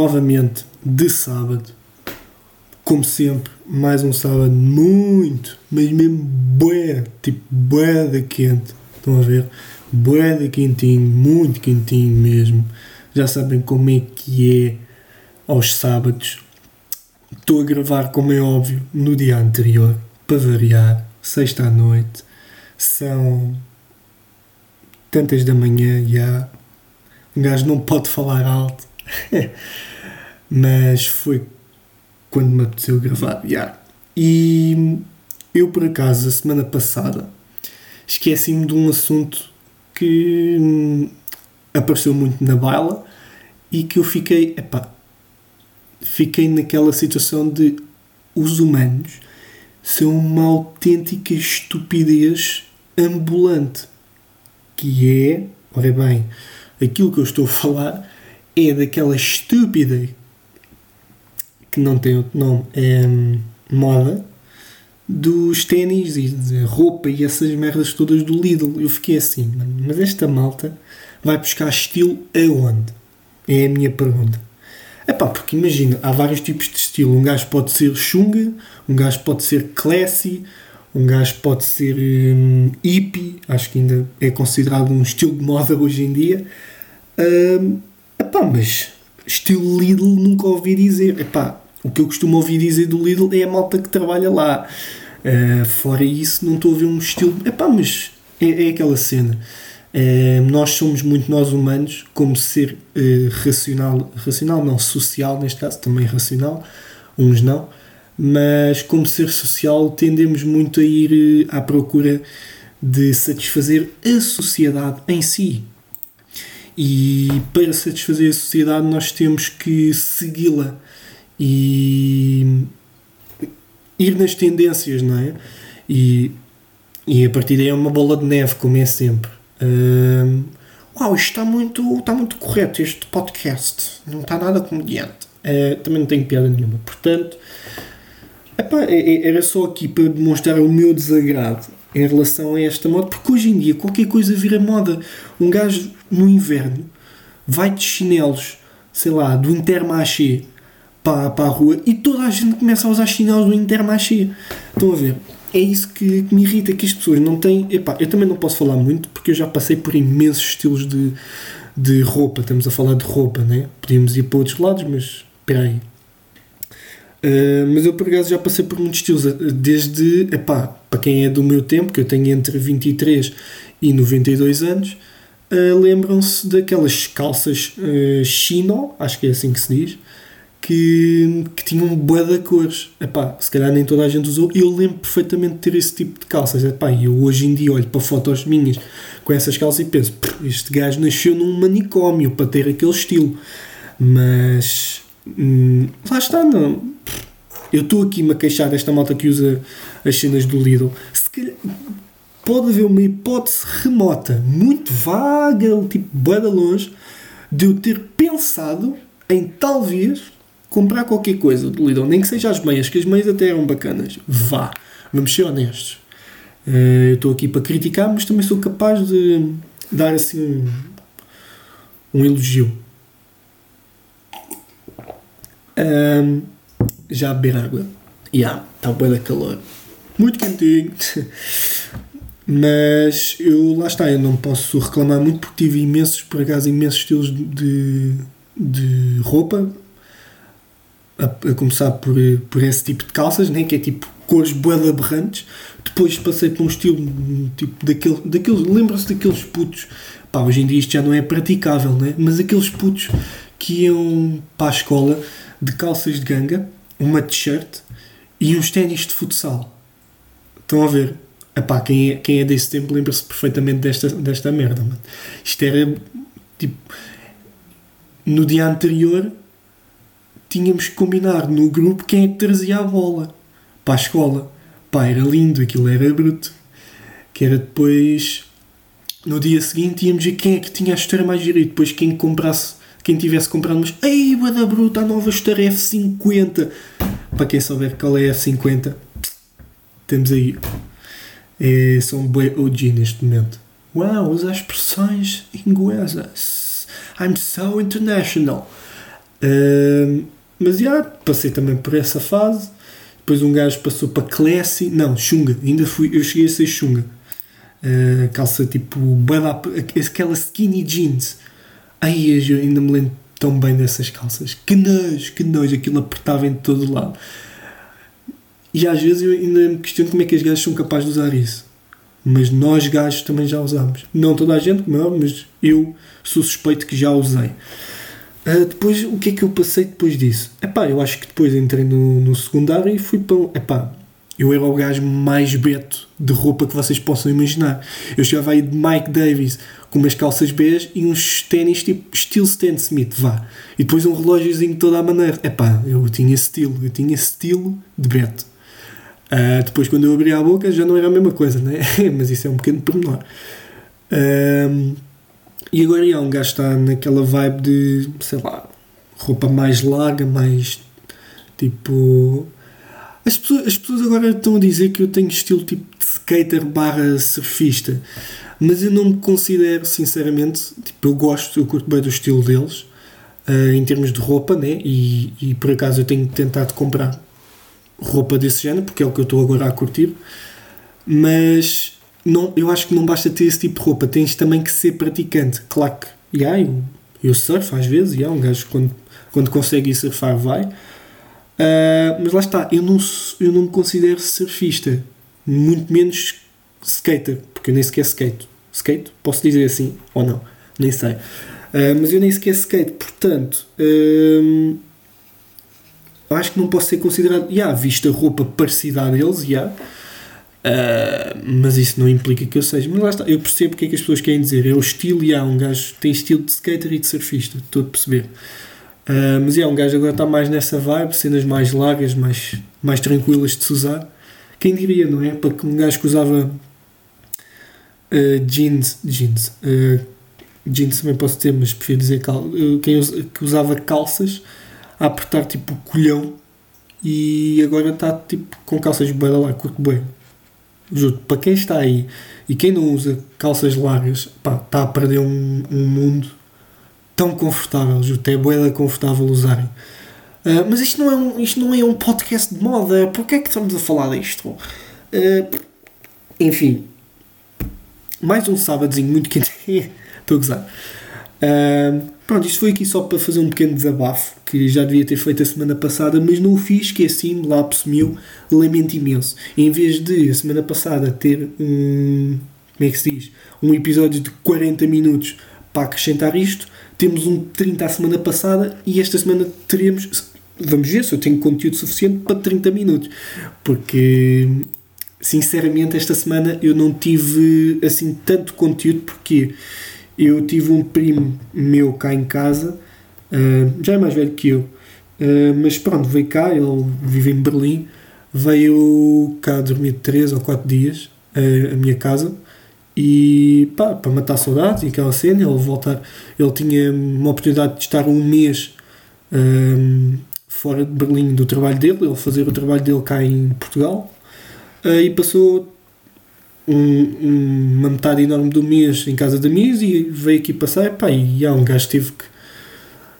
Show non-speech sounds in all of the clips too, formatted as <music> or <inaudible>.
novamente de sábado. Como sempre, mais um sábado muito, mas mesmo bué, tipo bué da quente. Estão a ver? Bué da quentinho, muito quentinho mesmo. Já sabem como é que é aos sábados. Estou a gravar, como é óbvio, no dia anterior, para variar, sexta à noite. São tantas da manhã já. Um gajo não pode falar alto. <laughs> Mas foi quando me apeteceu gravar. Já. E eu, por acaso, a semana passada, esqueci-me de um assunto que hum, apareceu muito na baila e que eu fiquei, epá, fiquei naquela situação de os humanos são uma autêntica estupidez ambulante que é, ora bem, aquilo que eu estou a falar é daquela estúpida que não tem outro nome, é hum, moda dos ténis e de roupa e essas merdas todas do Lidl. Eu fiquei assim, mano, mas esta malta vai buscar estilo aonde? É a minha pergunta. É pá, porque imagina, há vários tipos de estilo. Um gajo pode ser chunga, um gajo pode ser classy, um gajo pode ser um, hippie, acho que ainda é considerado um estilo de moda hoje em dia. Um, epá, mas estilo Lidl nunca ouvi dizer. Epá, o que eu costumo ouvir dizer do Lidl é a malta que trabalha lá. Uh, fora isso, não estou a ver um estilo. Epá, mas é, é aquela cena. Uh, nós somos muito nós humanos, como ser uh, racional, racional não, social neste caso, também racional, uns não mas como ser social tendemos muito a ir à procura de satisfazer a sociedade em si. E para satisfazer a sociedade nós temos que segui-la e ir nas tendências, não é? E, e a partir daí é uma bola de neve, como é sempre. Um, uau, isto está muito, está muito correto, este podcast. Não está nada comediante. Uh, também não tenho piada nenhuma. Portanto, Epá, é, é, era só aqui para demonstrar o meu desagrado em relação a esta moda, porque hoje em dia qualquer coisa vira moda. Um gajo no inverno vai de chinelos, sei lá, do Intermarché para, para a rua e toda a gente começa a usar chinelos do Intermarché. Estão a ver? É isso que, que me irrita, que as pessoas não têm. Epá, eu também não posso falar muito porque eu já passei por imensos estilos de, de roupa. Estamos a falar de roupa, né? Podíamos ir para outros lados, mas espera aí Uh, mas eu por acaso já passei por muitos estilos, eh, desde, epá, para quem é do meu tempo, que eu tenho entre 23 e 92 anos, uh, lembram-se daquelas calças uh, chino, acho que é assim que se diz, que, que tinham bué de cores. Epá, se calhar nem toda a gente usou. Eu lembro perfeitamente de ter esse tipo de calças. Epá, eu hoje em dia olho para fotos minhas com essas calças e penso, este gajo nasceu num manicômio para ter aquele estilo. Mas hum, lá está, não eu estou aqui-me a queixar desta malta que usa as cenas do Lidl. Se calhar, pode haver uma hipótese remota, muito vaga, tipo, bem longe, de eu ter pensado em talvez comprar qualquer coisa do Lidl, nem que seja as meias, que as meias até eram bacanas. Vá, vamos ser honestos. Uh, eu estou aqui para criticar, mas também sou capaz de dar assim um, um elogio. Um, já beber água. Ya, yeah, está bem da calor. Muito quentinho. Mas eu lá está, eu não posso reclamar muito porque tive imensos, por acaso, imensos estilos de, de roupa. A, a começar por, por esse tipo de calças, né? que é tipo cores bué aberrantes. Depois passei por um estilo tipo daquele, daqueles. Lembram-se daqueles putos. Pá, hoje em dia isto já não é praticável, né? mas aqueles putos que iam para a escola de calças de ganga uma t-shirt e uns ténis de futsal. Estão a ver? Epá, quem é, quem é desse tempo lembra-se perfeitamente desta, desta merda. Mano. Isto era tipo. No dia anterior tínhamos que combinar no grupo quem é que trazia a bola para a escola. Pá, era lindo, aquilo era bruto. Que era depois. No dia seguinte íamos ver quem é que tinha a história mais gira e depois quem comprasse quem tivesse comprado, mas ei, da bruta, a nova história F50. Para quem souber qual é a F50, temos aí. É, são bem OG neste momento. Uau, usa expressões inglesas. I'm so international. Uh, mas já, yeah, passei também por essa fase. Depois um gajo passou para Classy. Não, Xunga. Ainda fui. Eu cheguei a ser Xunga. Uh, calça tipo. Aquela skinny jeans. Ai, eu ainda me lembro tão bem dessas calças. Que nojo, que nojo. Aquilo apertava em todo lado. E às vezes eu ainda me questiono como é que as gajas são capazes de usar isso. Mas nós gajos também já usamos. Não toda a gente, como é mas eu sou suspeito que já usei. Uh, depois, o que é que eu passei depois disso? Epá, eu acho que depois entrei no, no secundário e fui para. Epá, eu era o gajo mais beto de roupa que vocês possam imaginar. Eu chegava aí de Mike Davis com umas calças bege e uns ténis tipo estilo Stan Smith, vá. E depois um relógiozinho toda a maneira. Epá, eu tinha estilo, eu tinha estilo de beto. Uh, depois, quando eu abri a boca, já não era a mesma coisa, né? <laughs> mas isso é um pequeno pormenor. Uh, e agora já, um gajo está naquela vibe de, sei lá, roupa mais larga, mais tipo. As pessoas, as pessoas agora estão a dizer que eu tenho estilo tipo de skater barra surfista, mas eu não me considero, sinceramente, tipo, eu gosto, eu curto bem do estilo deles, uh, em termos de roupa, né? E, e por acaso eu tenho tentado comprar roupa desse género, porque é o que eu estou agora a curtir, mas não, eu acho que não basta ter esse tipo de roupa, tens também que ser praticante. Claro que yeah, eu, eu surfo às vezes, yeah, um gajo quando, quando consegue surfar vai, uh, mas lá está, eu não, eu não me considero surfista, muito menos skater, porque eu nem sequer skate. Skate? Posso dizer assim ou não? Nem sei. Uh, mas eu nem sequer skate, portanto. Uh, acho que não posso ser considerado. Já, yeah, vista roupa parecida a deles, já. Yeah. Uh, mas isso não implica que eu seja. Mas lá está, eu percebo o que é que as pessoas querem dizer. É o estilo, e há um gajo tem estilo de skater e de surfista, estou a perceber. Uh, mas é, um gajo agora está mais nessa vibe, cenas mais largas, mais, mais tranquilas de se usar. Quem diria, não é? Para que um gajo que usava uh, jeans, jeans, jeans também posso ter, mas prefiro dizer cal, quem usa, que usava calças a apertar tipo o colhão e agora está tipo com calças bem lá, curto bem. Juro, para quem está aí e quem não usa calças largas, pá, está a perder um, um mundo tão confortável, juro, é boeda confortável usarem. Uh, mas isto não, é um, isto não é um podcast de moda, porquê é que estamos a falar disto? Uh, enfim, mais um sábadozinho muito quente. <laughs> Estou a gozar. Uh, pronto, isto foi aqui só para fazer um pequeno desabafo que já devia ter feito a semana passada, mas não o fiz, esqueci-me, lá sumiu, lamento imenso. Em vez de a semana passada ter um. Como é que se diz? Um episódio de 40 minutos para acrescentar isto, temos um 30 a semana passada e esta semana teremos. Vamos ver se eu tenho conteúdo suficiente para 30 minutos, porque sinceramente esta semana eu não tive assim tanto conteúdo porque eu tive um primo meu cá em casa, uh, já é mais velho que eu, uh, mas pronto, veio cá, ele vive em Berlim, veio cá dormir 3 ou 4 dias uh, a minha casa e pá, para matar saudades e aquela cena, ele voltar, ele tinha uma oportunidade de estar um mês fora de Berlim do trabalho dele, ele fazer o trabalho dele cá em Portugal e passou um, uma metade enorme do mês em casa da Miss e veio aqui passar pá, e há um gajo teve que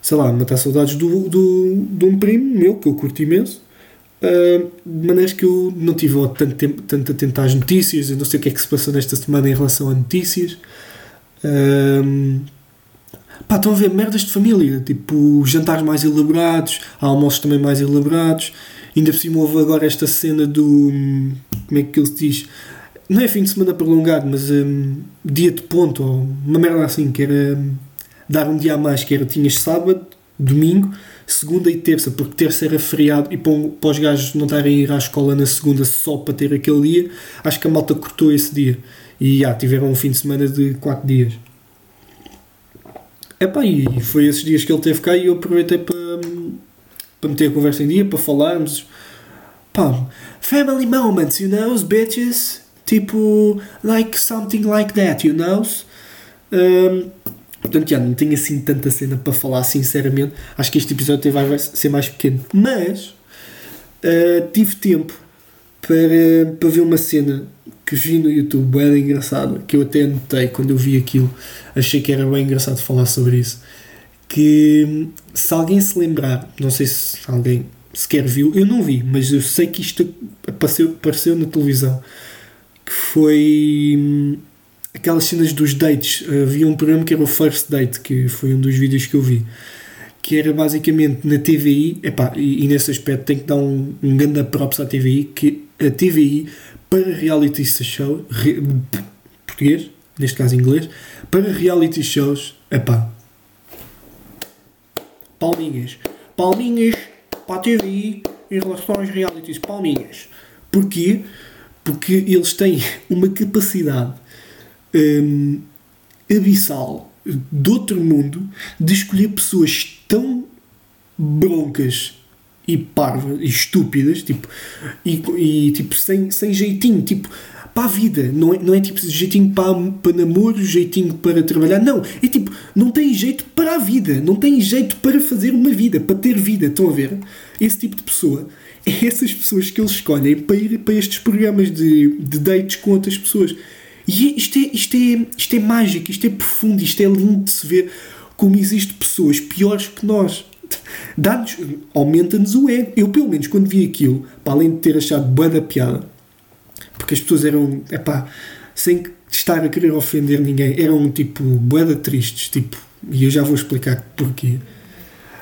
sei lá, matar saudades do, do, de um primo meu que eu curto imenso uh, de maneiras que eu não tive tanto tempo tanto atento às notícias eu não sei o que é que se passou nesta semana em relação a notícias. Uh, pá, estão a ver merdas de família tipo jantares mais elaborados almoços também mais elaborados. Ainda por cima houve agora esta cena do como é que ele se diz não é fim de semana prolongado, mas um, dia de ponto, ou uma merda assim, que era um, dar um dia a mais, que era tinhas sábado, domingo, segunda e terça, porque terça era feriado e para, para os gajos não estarem a ir à escola na segunda só para ter aquele dia, acho que a malta cortou esse dia. E já, tiveram um fim de semana de 4 dias. Epá, e foi esses dias que ele teve cá e eu aproveitei para, hum, para meter a conversa em dia, para falarmos. Pá, family moments, you know, bitches. Tipo, like something like that, you know? Um, portanto, já não tenho assim tanta cena para falar, sinceramente. Acho que este episódio vai ser mais pequeno. Mas uh, tive tempo para, para ver uma cena que vi no YouTube, era engraçado, que eu até anotei quando eu vi aquilo, achei que era bem engraçado falar sobre isso. Que se alguém se lembrar, não sei se alguém sequer viu, eu não vi, mas eu sei que isto apareceu, apareceu na televisão, foi hum, aquelas cenas dos dates. Havia um programa que era o First Date, que foi um dos vídeos que eu vi que era basicamente na TVI, epá, e, e nesse aspecto tenho que dar um, um grande props à TVI, que a TVI para reality shows, re, português, neste caso inglês, para reality shows, epá, palminhas, palminhas para a TVI em relação aos realities, palminhas. Porquê? Porque eles têm <laughs> uma capacidade hum, abissal de outro mundo de escolher pessoas tão broncas e parvas e estúpidas tipo, e, e tipo sem, sem jeitinho tipo para a vida, não é, não é tipo jeitinho para, para namoro, jeitinho para trabalhar, não, é tipo, não tem jeito para a vida, não tem jeito para fazer uma vida, para ter vida, estão a ver? Esse tipo de pessoa, essas pessoas que eles escolhem para ir para estes programas de, de dates com outras pessoas. E isto é, isto, é, isto é mágico, isto é profundo, isto é lindo de se ver como existem pessoas piores que nós. <laughs> Dá-nos, aumenta-nos o ego. Eu, pelo menos, quando vi aquilo, para além de ter achado boa da piada, porque as pessoas eram, epá, sem estar a querer ofender ninguém, eram tipo boeda tristes, tipo, e eu já vou explicar porquê.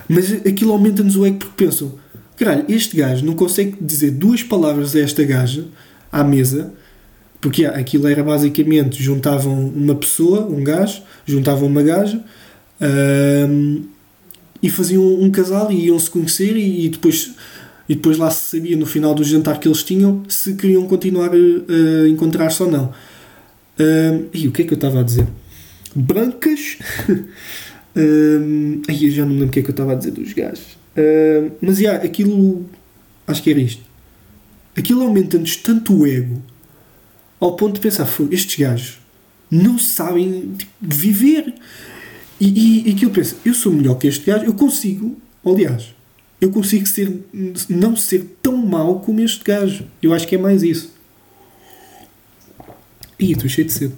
Mas aquilo aumenta-nos o ego porque pensam, caralho, este gajo não consegue dizer duas palavras a esta gaja à mesa porque aquilo era basicamente juntavam uma pessoa, um gajo, juntavam uma gaja um, e faziam um casal e iam se conhecer e, e, depois e depois lá se sabia no final do jantar que eles tinham se queriam continuar a, a encontrar-se ou não. Um, e o que é que eu estava a dizer? Brancas. <laughs> um, aí eu já não lembro o que é que eu estava a dizer dos gajos. Mas yeah, aquilo acho que era isto. Aquilo aumenta-nos tanto o ego ao ponto de pensar, estes gajos não sabem tipo, viver. E, e, e que eu penso, eu sou melhor que este gajo, eu consigo, aliás, eu consigo ser, não ser tão mau como este gajo. Eu acho que é mais isso. Ih, estou cheio de sede.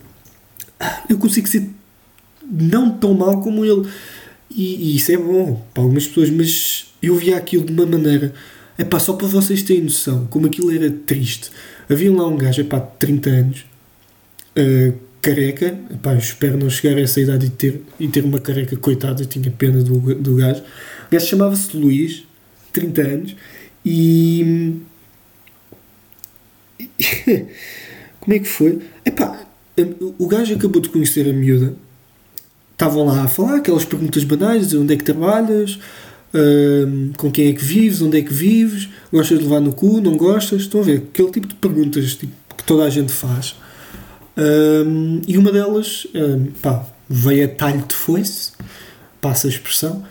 Eu consigo ser não tão mau como ele. E, e, isso é bom para algumas pessoas, mas eu via aquilo de uma maneira. É pá, só para vocês terem noção como aquilo era triste. Havia lá um gajo, epá, de 30 anos, uh, careca, epá, espero não chegar a essa idade e ter, e ter uma careca, coitado, eu tinha pena do, do gajo. O gajo chamava-se Luís, 30 anos, e. <laughs> Como é que foi? Epá, o gajo acabou de conhecer a miúda, estavam lá a falar aquelas perguntas banais: onde é que trabalhas, com quem é que vives, onde é que vives, gostas de levar no cu, não gostas? Estão a ver? Aquele tipo de perguntas tipo, que toda a gente faz. E uma delas, pá, veio a talho de foice, passa a expressão,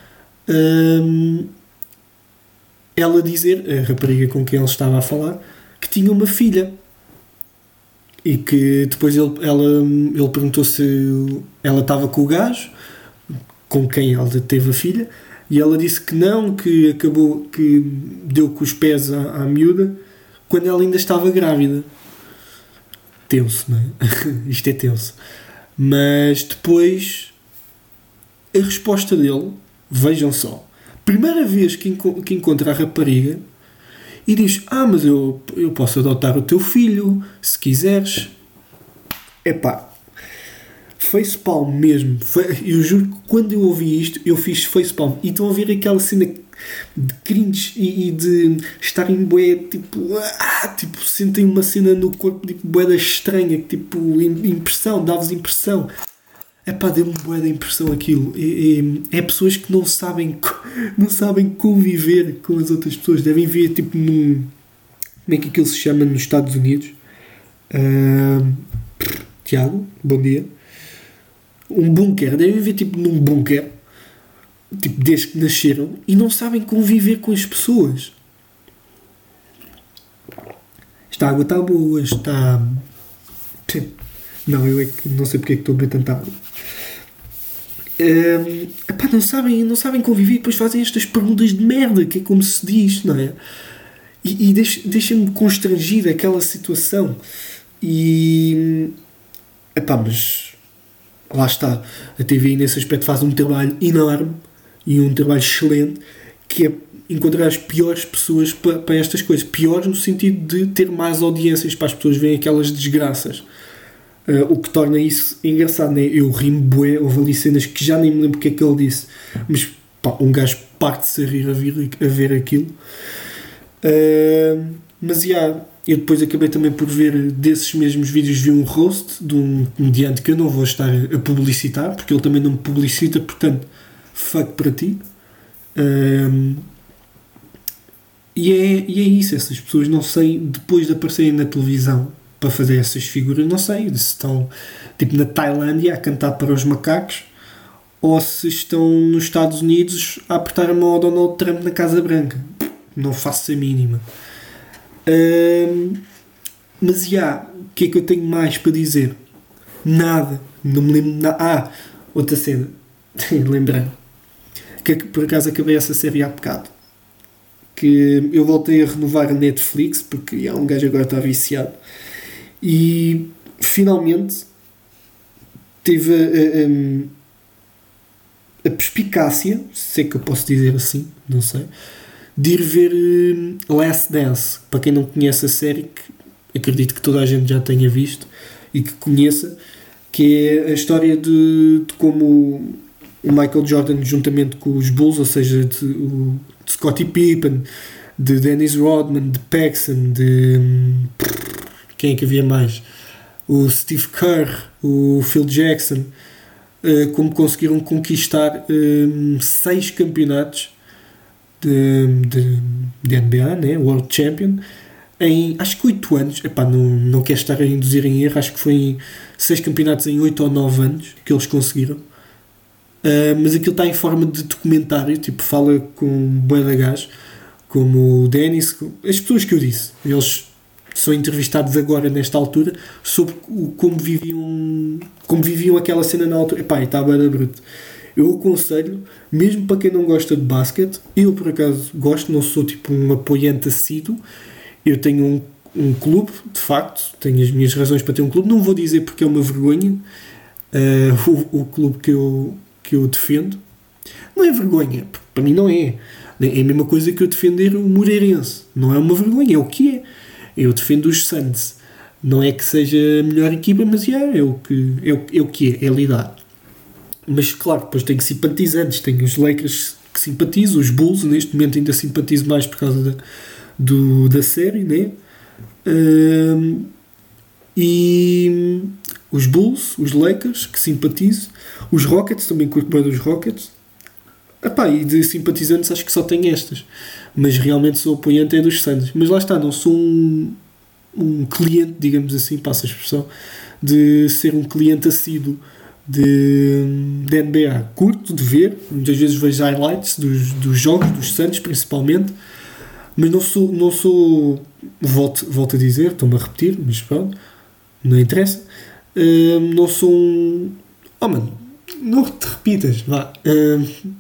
ela dizer, a rapariga com quem ele estava a falar, que tinha uma filha. E que depois ele, ela, ele perguntou se ela estava com o gajo, com quem ela teve a filha, e ela disse que não, que acabou, que deu com os pés à, à miúda quando ela ainda estava grávida. Tenso, não é? <laughs> Isto é tenso. Mas depois a resposta dele, vejam só, primeira vez que, enco que encontra a rapariga e diz: Ah, mas eu, eu posso adotar o teu filho se quiseres. Epá, facepalm mesmo. Eu juro que quando eu ouvi isto, eu fiz facepalm. E estão a ver aquela cena de cringe e, e de estarem bué, tipo, ah, tipo, sentem uma cena no corpo, tipo, bué estranha, tipo, impressão, dá-vos impressão. É pá, deu-me bué da impressão aquilo. E, é pessoas que não sabem, <laughs> não sabem conviver com as outras pessoas. Devem ver, tipo, num. Como é que aquilo se chama nos Estados Unidos? Uh, Tiago, bom dia um bunker, devem viver tipo num bunker, tipo desde que nasceram, e não sabem conviver com as pessoas. Esta água está boa, está. Não, eu é que não sei porque é que estou a beber tanta água. Um, epá, não, sabem, não sabem conviver e depois fazem estas perguntas de merda, que é como se diz, não é? E, e deixa-me constrangido aquela situação. E. Epá, mas. Lá está. A TV nesse aspecto faz um trabalho enorme e um trabalho excelente que é encontrar as piores pessoas para, para estas coisas. Piores no sentido de ter mais audiências para as pessoas verem aquelas desgraças. Uh, o que torna isso engraçado, né? Eu rimo bué, houve ali cenas que já nem me lembro o que é que ele disse, mas pá, um gajo parte-se a rir a, vir, a ver aquilo. Uh, mas, já, yeah, eu depois acabei também por ver desses mesmos vídeos, vi um roast de um comediante que eu não vou estar a publicitar, porque ele também não me publicita, portanto, fuck para ti. Uh, e, é, e é isso, essas pessoas não sei, depois de aparecerem na televisão, para fazer essas figuras, não sei se estão tipo na Tailândia a cantar para os macacos ou se estão nos Estados Unidos a apertar a mão ao Donald Trump na Casa Branca. Não faço a mínima. Mas já, o que é que eu tenho mais para dizer? Nada. Não me lembro nada. Ah, outra cena. <laughs> Lembrei. Que por acaso acabei essa série há bocado. Que eu voltei a renovar a Netflix porque yeah, um gajo agora está viciado e finalmente teve a, a, a, perspicácia, se é que eu posso dizer assim, não sei, de ir ver uh, Last Dance. Para quem não conhece a série, que acredito que toda a gente já tenha visto e que conheça, que é a história de, de como o Michael Jordan, juntamente com os Bulls, ou seja, de, o, de Scottie Pippen, de Dennis Rodman, de Paxson, de. Um, quem é que havia mais? O Steve Kerr, o Phil Jackson, uh, como conseguiram conquistar um, eh, seis campeonatos de, de, de, NBA, né? World Champion, em acho que 8 anos. Epá, não, não quero estar a induzir em erro, acho que foi em 6 campeonatos em 8 ou 9 anos que eles conseguiram. Uh, mas aquilo está em forma de documentário, tipo, fala com um da gás, como o Dennis, as pessoas que eu disse. Eles são entrevistados agora nesta altura sobre o, como viviam como viviam aquela cena na altura. Epá, estava bruto. Eu aconselho, mesmo para quem não gosta de basquete, eu por acaso gosto, não sou tipo um apoiante assíduo, eu tenho um, um clube, de facto, tenho as minhas razões para ter um clube, não vou dizer porque é uma vergonha uh, <laughs> o, o clube que eu, que eu defendo. Não é vergonha, para mim não é. É a mesma coisa que eu defender o Moreirense. Não é uma vergonha, é o que é. Eu defendo os Suns. Não é que seja a melhor equipa, mas yeah, é, o que, é, o, é o que é, é lidar. Mas claro, depois tenho simpatizantes, tenho os Lakers que simpatizo, os Bulls, neste momento ainda simpatizo mais por causa da, do, da série, né? Um, e os Bulls, os Lakers, que simpatizo, os Rockets, também curto bem dos Rockets. Epá, e de simpatizantes acho que só tenho estas mas realmente sou apoiante é dos Santos. Mas lá está, não sou um, um cliente, digamos assim, passa a expressão, de ser um cliente assíduo de, de NBA. Curto de ver, muitas vezes vejo highlights dos, dos jogos, dos Santos principalmente, mas não sou, não sou volto, volto a dizer, estou-me a repetir, mas pronto, não interessa. Uh, não sou um. Oh mano, não te repitas, vá. Uh,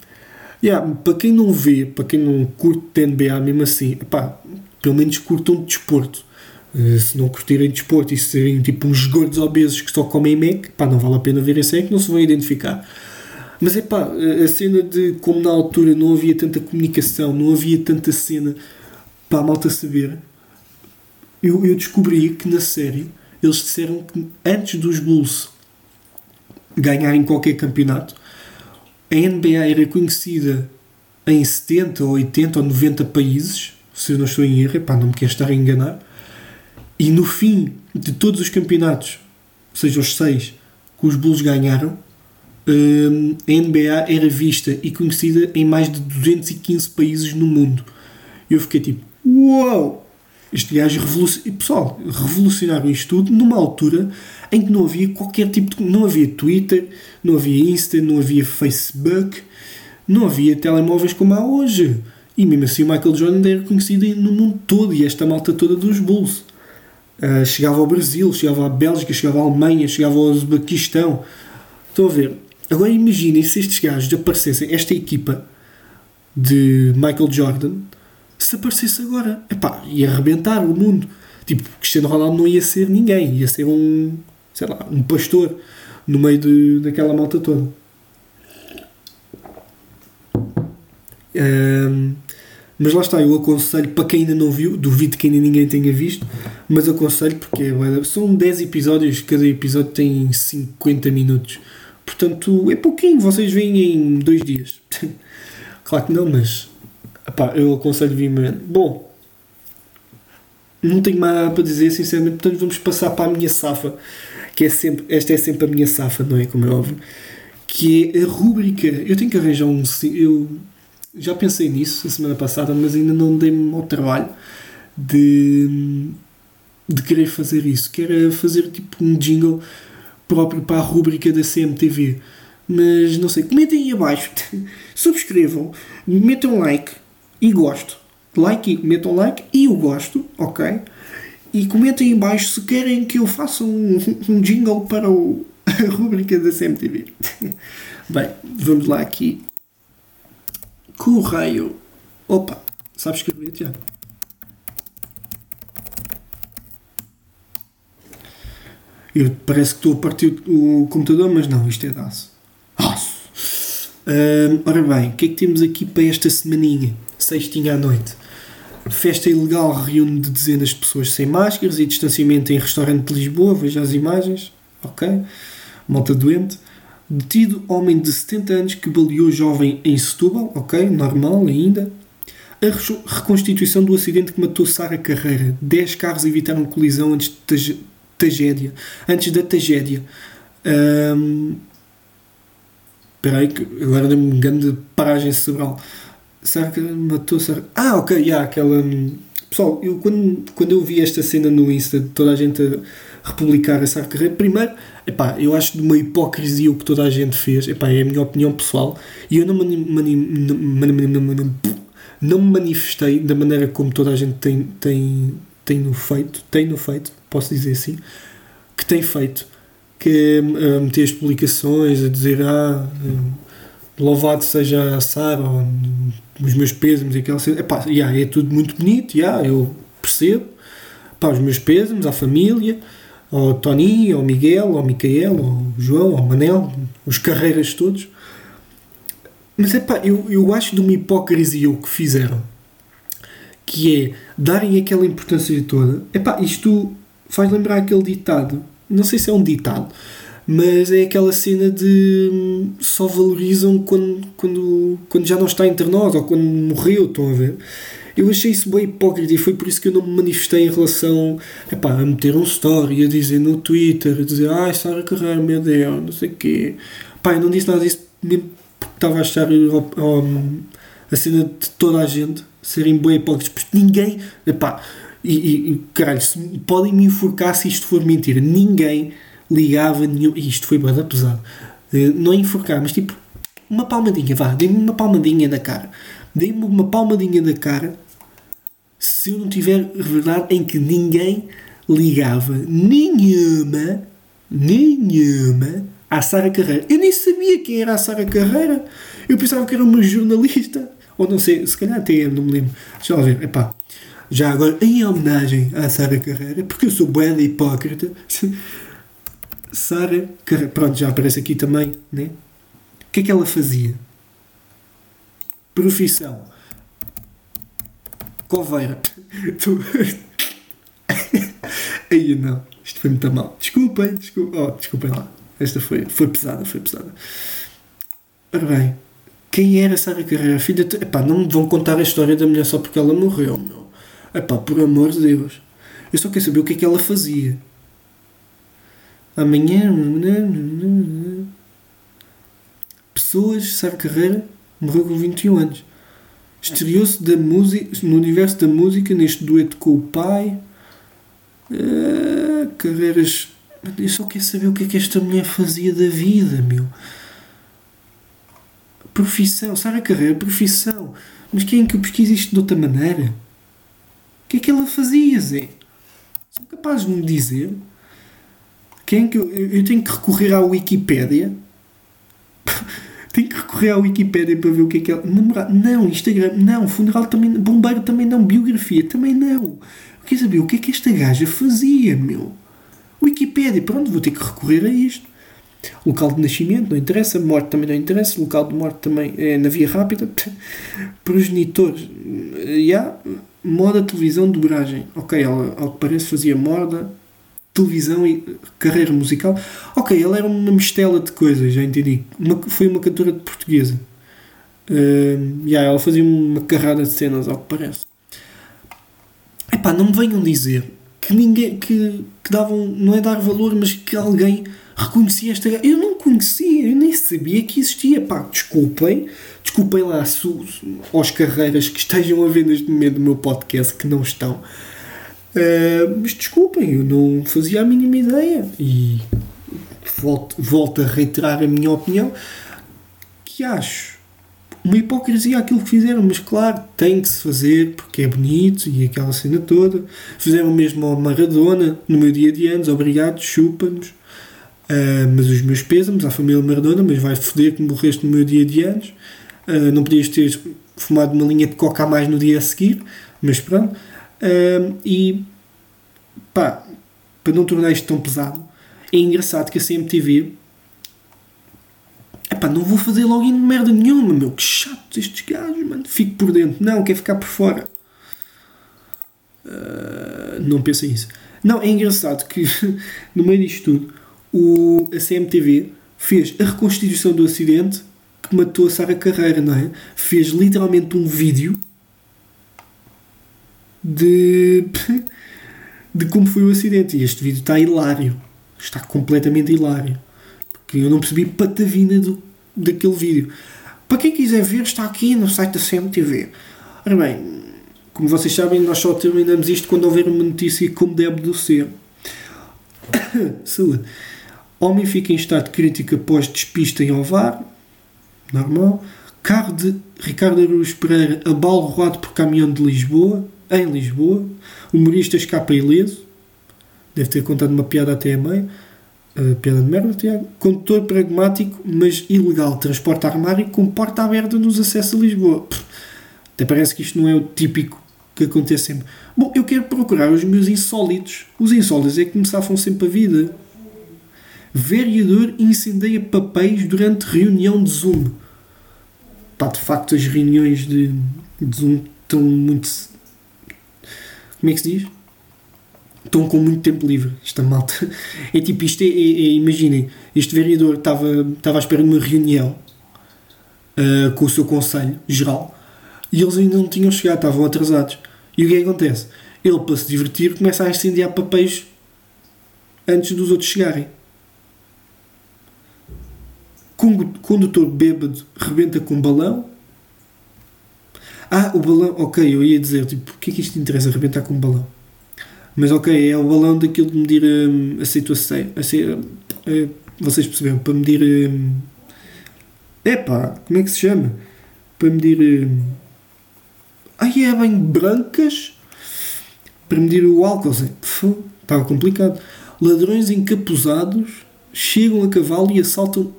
Yeah, para quem não vê, para quem não curte de NBA mesmo assim, epá, pelo menos curtam de desporto. Uh, se não curtirem desporto e serem tipo uns gordos obesos que só comem Mac, pá, não vale a pena ver esse que não se vão identificar. Mas é pá, a cena de como na altura não havia tanta comunicação, não havia tanta cena para a malta saber, eu, eu descobri que na série eles disseram que antes dos Bulls ganharem qualquer campeonato, a NBA era conhecida em 70 ou 80 ou 90 países, se eu não estou em erro, pá, não me quero estar a enganar. E no fim de todos os campeonatos, seja os seis que os Bulls ganharam, hum, a NBA era vista e conhecida em mais de 215 países no mundo. Eu fiquei tipo, uau! Este gajo revolucionou. Pessoal, revolucionaram isto tudo numa altura em que não havia qualquer tipo de. Não havia Twitter, não havia Insta, não havia Facebook, não havia telemóveis como há hoje. E mesmo assim o Michael Jordan era conhecido no mundo todo e esta malta toda dos Bulls. Uh, chegava ao Brasil, chegava à Bélgica, chegava à Alemanha, chegava ao Uzbequistão. Estão a ver? Agora imaginem se estes gajos aparecessem, esta equipa de Michael Jordan, se aparecesse agora, epá, ia arrebentar o mundo. Tipo, Cristiano Ronaldo não ia ser ninguém, ia ser um, sei lá, um pastor no meio de, daquela malta toda. Um, mas lá está, eu aconselho para quem ainda não viu, duvido que ainda ninguém tenha visto, mas aconselho porque é são 10 episódios, cada episódio tem 50 minutos. Portanto, é pouquinho, vocês veem em dois dias. <laughs> claro que não, mas epá, eu aconselho vivamente. Bom, não tenho mais para dizer, sinceramente, portanto vamos passar para a minha safa, que é sempre, esta é sempre a minha safa, não é? Como é óbvio, que é a rúbrica. Eu tenho que arranjar um. Eu, já pensei nisso a semana passada, mas ainda não dei-me ao trabalho de, de querer fazer isso. Quero fazer tipo um jingle próprio para a rubrica da CMTV. Mas não sei, comentem aí abaixo, <laughs> subscrevam, metam like e gosto. Like, metam like e o gosto, ok? E comentem aí abaixo se querem que eu faça um, <laughs> um jingle para o, <laughs> a rubrica da CMTV. Bem, vamos lá aqui Correio. Opa, sabes escrever, Tiago? Eu parece que estou a partir o computador, mas não, isto é daço. Aço! Uh, ora bem, o que é que temos aqui para esta semaninha? Sextinha à noite. Festa ilegal reúne de dezenas de pessoas sem máscaras e distanciamento em restaurante de Lisboa. Veja as imagens. Ok? Malta doente. Detido homem de 70 anos que baleou jovem em Setúbal, ok, normal ainda. A reconstituição do acidente que matou Sara Carreira. 10 carros evitaram colisão antes de tragédia. Antes da tragédia. Um, Espera aí, que agora dei-me um grande paragem cerebral. Sara matou Sara. Ah, ok, yeah, aquela. Hum, pessoal, eu, quando, quando eu vi esta cena no Insta, toda a gente a republicar a Sara Carreira, primeiro Epá, eu acho de uma hipocrisia o que toda a gente fez. Epá, é a minha opinião pessoal. E eu não, mani, mani, mani, não me manifestei da maneira como toda a gente tem, tem, tem no feito, tem no feito, posso dizer assim, que tem feito. Que uh, meter as publicações, a dizer ah, uh, louvado seja a Sara, os meus pésames e aquela cena. Epá, yeah, é tudo muito bonito, yeah, eu percebo. Os meus pésames à família ao Tony, ao Miguel, ao Micael, ao João, ao Manel, os carreiras todos. Mas é pá, eu, eu acho de uma hipocrisia o que fizeram, que é darem aquela importância toda. É pá, isto faz lembrar aquele ditado, não sei se é um ditado, mas é aquela cena de hum, só valorizam quando, quando, quando já não está entre nós ou quando morreu, estão a ver? Eu achei isso bem hipócrita e foi por isso que eu não me manifestei em relação epá, a meter um story, a dizer no Twitter, a dizer ai, Sara Carreira, meu Deus, não sei o quê. Pá, eu não disse nada disso mesmo porque estava a achar a cena de toda a gente serem bem hipócritas, porque ninguém, epá, e, e caralho, se, podem me enforcar se isto for mentira, ninguém ligava nenhum. Isto foi bem pesado. Eh, não é enforcar, mas tipo, uma palmadinha, vá, dê-me uma palmadinha na cara. Dê-me uma palmadinha na cara se eu não tiver verdade em que ninguém ligava nenhuma, nenhuma à Sara Carreira. Eu nem sabia quem era a Sara Carreira. Eu pensava que era uma jornalista. Ou não sei, se calhar até não me lembro. Deixa eu ver. Epá, já agora, em homenagem à Sara Carreira, porque eu sou bué hipócrita. <laughs> Sara Carreira, pronto, já aparece aqui também, né? O que é que ela fazia? Profissão Coveira. <laughs> Aí não, isto foi muito mal. Desculpem, desculpem, oh, desculpem lá. Esta foi, foi pesada, foi pesada. Ora bem, quem era Sara Carreira? Filha de... Epá, não me vão contar a história da mulher só porque ela morreu, meu. Epá, por amor de Deus. Eu só quero saber o que é que ela fazia. Amanhã. Pessoas, Sara Carreira morreu com 21 anos. Estreou-se no universo da música neste dueto com o pai. Uh, carreiras. Eu só quero saber o que é que esta mulher fazia da vida, meu. Profissão, sabe a carreira? Profissão. Mas quem é que pesquisa isto de outra maneira? Que é que ela fazia, Zé? São capazes de me dizer? Quem que eu, eu tenho que recorrer à Wikipédia? <laughs> Tenho que recorrer à Wikipédia para ver o que é que é. Namorado, não, Instagram, não, funeral também, bombeiro também não, biografia também não. Eu queria saber o que é que esta gaja fazia, meu. Wikipédia, pronto, vou ter que recorrer a isto. Local de nascimento, não interessa. Morte também não interessa. Local de morte também é na via rápida. <laughs> Progenitores. Já. Yeah. Moda, televisão, dobragem. Ok, ela, ao que parece, fazia moda, televisão e carreira musical. Ok, ela era uma mistela de coisas, já entendi. Uma, foi uma cantora de portuguesa. Uh, yeah, ela fazia uma carrada de cenas, ao que parece. Epá, não me venham dizer que ninguém que, que davam, não é dar valor, mas que alguém reconhecia esta Eu não conhecia, eu nem sabia que existia. Pá, desculpem, desculpem lá aos carreiras que estejam a ver neste momento o meu podcast que não estão. Uh, mas desculpem, eu não fazia a mínima ideia. E volto, volto a reiterar a minha opinião que acho uma hipocrisia aquilo que fizeram, mas claro, tem que se fazer porque é bonito e aquela cena toda. Fizeram mesmo ao Maradona no meu dia de anos, obrigado, chupa-nos. Uh, mas os meus pésamos à família Maradona, mas vai foder que morreste no meu dia de anos. Uh, não podias ter fumado uma linha de coca a mais no dia a seguir, mas pronto. Uh, e pá, para não tornar isto tão pesado, é engraçado que a CMTV Epá, não vou fazer login de merda nenhuma, meu. Que chato estes gajos, mano. Fico por dentro. Não, quer ficar por fora. Uh, não pensem isso. Não, é engraçado que <laughs> no meio disto tudo o, a CMTV fez a reconstituição do acidente que matou a Sara Carreira, não é? Fez literalmente um vídeo de, <laughs> de como foi o acidente. E este vídeo está hilário. Está completamente hilário. Porque eu não percebi patavina do, daquele vídeo. Para quem quiser ver, está aqui no site da CMTV. Ora bem, como vocês sabem, nós só terminamos isto quando houver uma notícia como deve do ser. <coughs> Saúde. Homem fica em estado de crítica após despista em Ovar. Normal. Carro de Ricardo Aruz Pereira abalo roubado por caminhão de Lisboa, em Lisboa. Humorista escapa ileso. Deve ter contado uma piada até a meio. Uh, piada de merda, Tiago. Condutor pragmático, mas ilegal. Transporta armário com porta aberta nos acessos a Lisboa. Pff, até parece que isto não é o típico que acontece sempre. Bom, eu quero procurar os meus insólitos. Os insólitos é que me safam sempre a vida. Vereador incendeia papéis durante reunião de Zoom. Pá, de facto, as reuniões de, de Zoom estão muito. Como é que se diz? Estão com muito tempo livre. Esta malta. <laughs> É tipo, isto é. é, é imaginem, este vereador estava, estava à espera de uma reunião uh, com o seu Conselho Geral e eles ainda não tinham chegado, estavam atrasados. E o que é que acontece? Ele, para se divertir, começa a incendiar papéis antes dos outros chegarem condutor bêbado rebenta com um balão. Ah, o balão, ok, eu ia dizer, tipo, o que é que isto interessa rebentar com um balão? Mas ok, é o balão daquilo de medir hum, a situação. A, a, vocês perceberam? Para medir. Hum, epá, como é que se chama? Para medir. Hum, ai, é bem brancas? Para medir o álcool. Estava complicado. Ladrões encapuzados chegam a cavalo e assaltam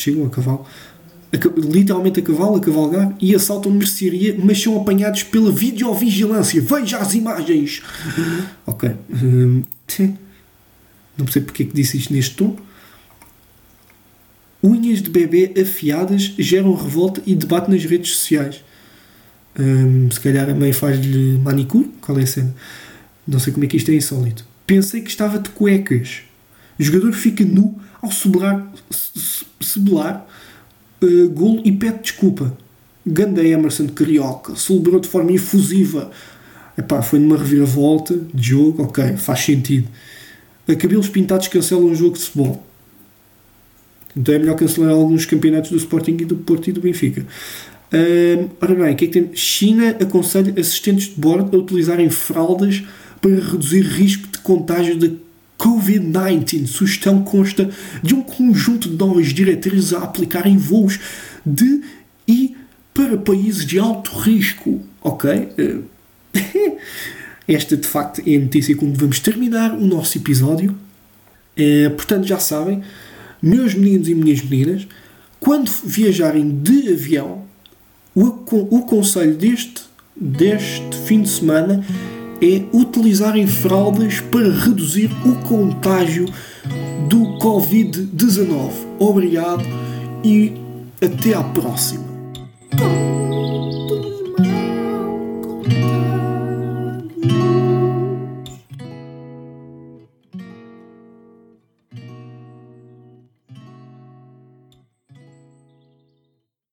chegam a cavalo, a, literalmente a cavalo, a cavalgar, e assaltam mercearia, mas são apanhados pela videovigilância. Veja as imagens! ok. Hum, não percebo porque é que disse isto neste tom. Unhas de bebê afiadas geram revolta e debate nas redes sociais. Hum, se calhar a mãe faz-lhe manicure. Qual é a cena? Não sei como é que isto é insólito. Pensei que estava de cuecas. O jogador fica nu ao cebelar uh, golo e pede desculpa. Ganda Emerson Carioca celebrou de forma efusiva. Epá, foi numa reviravolta de jogo, ok, faz sentido. A cabelos pintados cancela um jogo de futebol. Então é melhor cancelar alguns campeonatos do Sporting e do Porto e do Benfica. Uh, ora bem, o que é que tem? China aconselha assistentes de bordo a utilizarem fraldas para reduzir risco de contágio da Covid-19. Sugestão consta de um conjunto de novas diretrizes a aplicar em voos de e para países de alto risco. Ok? Eh, <laughs> esta de facto é a notícia com que vamos terminar o nosso episódio. É, portanto, já sabem, meus meninos e minhas meninas, quando viajarem de avião, o, o conselho deste, deste fim de semana é utilizarem fraldas para reduzir o contágio do Covid-19. Obrigado e até à próxima.